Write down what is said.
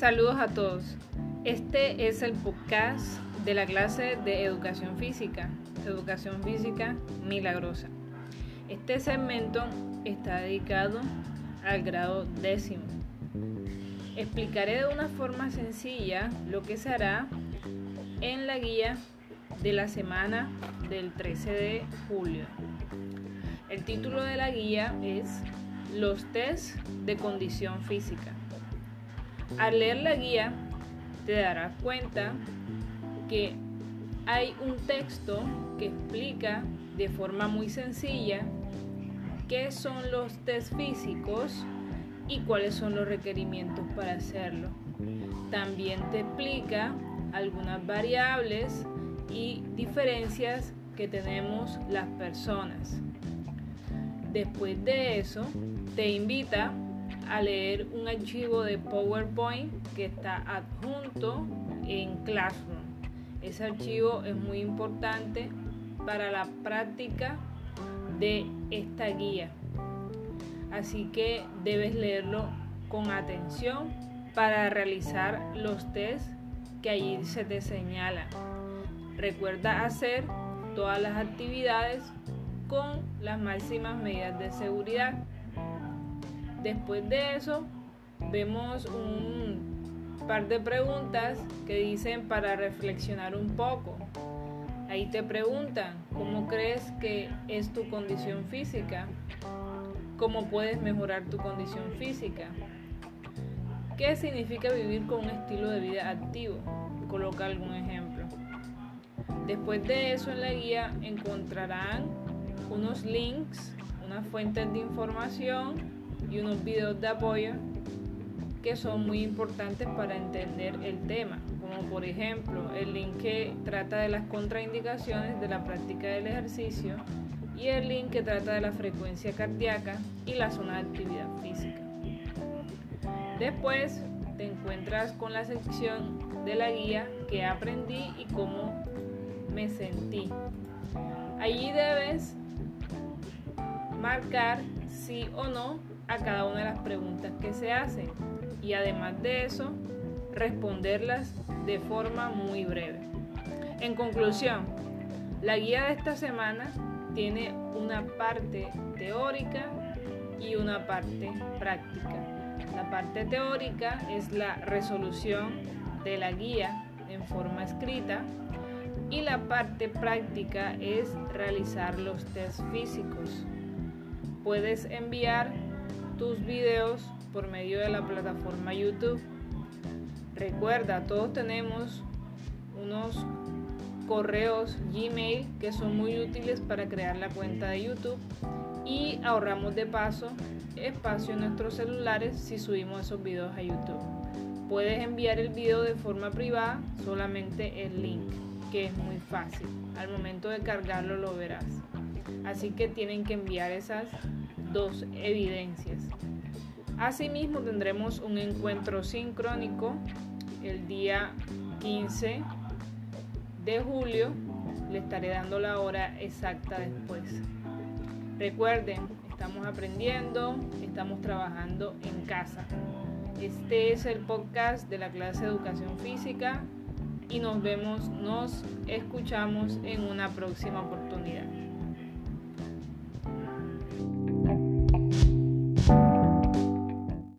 Saludos a todos. Este es el podcast de la clase de educación física, educación física milagrosa. Este segmento está dedicado al grado décimo. Explicaré de una forma sencilla lo que se hará en la guía de la semana del 13 de julio. El título de la guía es Los test de condición física. Al leer la guía te darás cuenta que hay un texto que explica de forma muy sencilla qué son los test físicos y cuáles son los requerimientos para hacerlo. También te explica algunas variables y diferencias que tenemos las personas. Después de eso, te invita a leer un archivo de PowerPoint que está adjunto en Classroom. Ese archivo es muy importante para la práctica de esta guía. Así que debes leerlo con atención para realizar los tests que allí se te señalan. Recuerda hacer todas las actividades con las máximas medidas de seguridad. Después de eso, vemos un par de preguntas que dicen para reflexionar un poco. Ahí te preguntan, ¿cómo crees que es tu condición física? ¿Cómo puedes mejorar tu condición física? ¿Qué significa vivir con un estilo de vida activo? Coloca algún ejemplo. Después de eso en la guía encontrarán unos links, unas fuentes de información y unos videos de apoyo que son muy importantes para entender el tema, como por ejemplo el link que trata de las contraindicaciones de la práctica del ejercicio y el link que trata de la frecuencia cardíaca y la zona de actividad física. Después te encuentras con la sección de la guía que aprendí y cómo me sentí. Allí debes marcar sí o no a cada una de las preguntas que se hacen y además de eso responderlas de forma muy breve. En conclusión, la guía de esta semana tiene una parte teórica y una parte práctica. La parte teórica es la resolución de la guía en forma escrita y la parte práctica es realizar los test físicos. Puedes enviar tus videos por medio de la plataforma YouTube. Recuerda, todos tenemos unos correos Gmail que son muy útiles para crear la cuenta de YouTube y ahorramos de paso espacio en nuestros celulares si subimos esos videos a YouTube. Puedes enviar el video de forma privada, solamente el link, que es muy fácil. Al momento de cargarlo lo verás. Así que tienen que enviar esas dos evidencias. Asimismo tendremos un encuentro sincrónico el día 15 de julio. Le estaré dando la hora exacta después. Recuerden, estamos aprendiendo, estamos trabajando en casa. Este es el podcast de la clase de educación física y nos vemos, nos escuchamos en una próxima oportunidad.